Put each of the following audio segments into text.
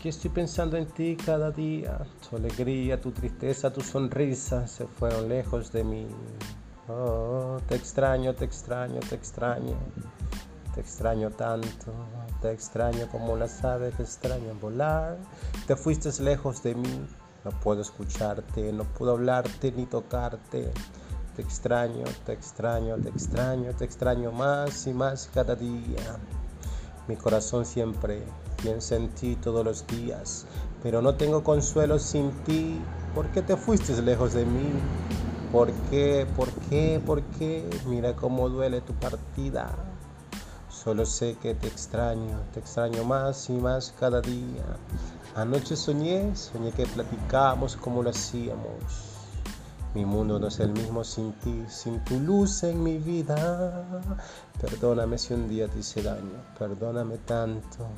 Aquí estoy pensando en ti cada día. Tu alegría, tu tristeza, tu sonrisa se fueron lejos de mí. Oh, te extraño, te extraño, te extraño. Te extraño tanto. Te extraño como las aves extrañan volar. Te fuiste lejos de mí. No puedo escucharte, no puedo hablarte ni tocarte. Te extraño, te extraño, te extraño, te extraño más y más cada día. Mi corazón siempre piensa en ti todos los días, pero no tengo consuelo sin ti. ¿Por qué te fuiste lejos de mí? ¿Por qué? ¿Por qué? ¿Por qué? Mira cómo duele tu partida. Solo sé que te extraño, te extraño más y más cada día. Anoche soñé, soñé que platicábamos como lo hacíamos. Mi mundo no es el mismo sin ti, sin tu luz en mi vida. Perdóname si un día te hice daño, perdóname tanto.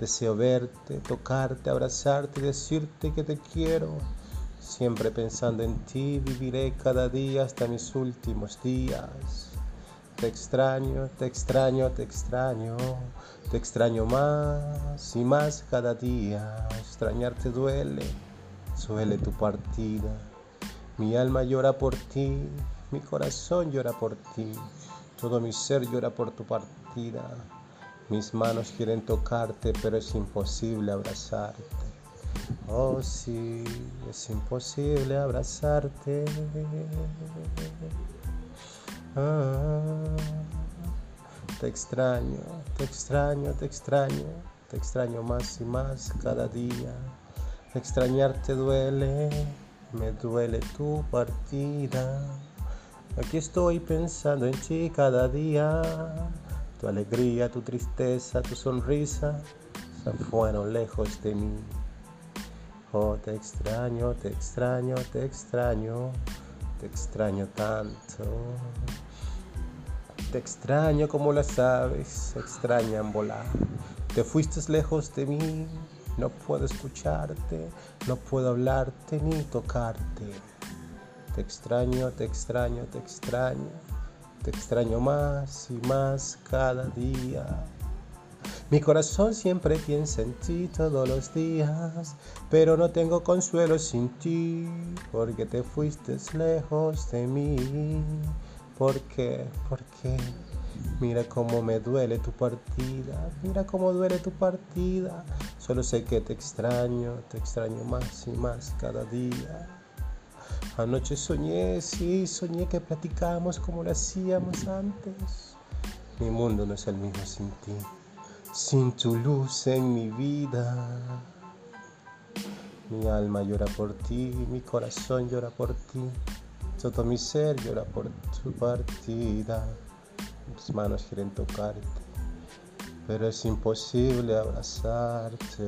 Deseo verte, tocarte, abrazarte decirte que te quiero. Siempre pensando en ti, viviré cada día hasta mis últimos días. Te extraño, te extraño, te extraño, te extraño más y más cada día. Extrañarte duele, duele tu partida. Mi alma llora por ti, mi corazón llora por ti, todo mi ser llora por tu partida. Mis manos quieren tocarte, pero es imposible abrazarte. Oh sí, es imposible abrazarte. Ah, te extraño, te extraño, te extraño, te extraño más y más cada día. Extrañarte duele me duele tu partida. Aquí estoy pensando en ti cada día. Tu alegría, tu tristeza, tu sonrisa se fueron lejos de mí. Oh, te extraño, te extraño, te extraño, te extraño tanto. Te extraño como las aves extrañan volar. Te fuiste lejos de mí, no puedo escucharte, no puedo hablarte ni tocarte. Te extraño, te extraño, te extraño, te extraño más y más cada día. Mi corazón siempre piensa en ti todos los días, pero no tengo consuelo sin ti, porque te fuiste lejos de mí. ¿Por qué? ¿Por qué? Mira cómo me duele tu partida, mira cómo duele tu partida. Solo sé que te extraño, te extraño más y más cada día. Anoche soñé, sí, soñé que platicábamos como lo hacíamos antes. Mi mundo no es el mismo sin ti, sin tu luz en mi vida. Mi alma llora por ti, mi corazón llora por ti, todo mi ser llora por tu partida. Mis manos quieren tocarte, pero es imposible abrazarte.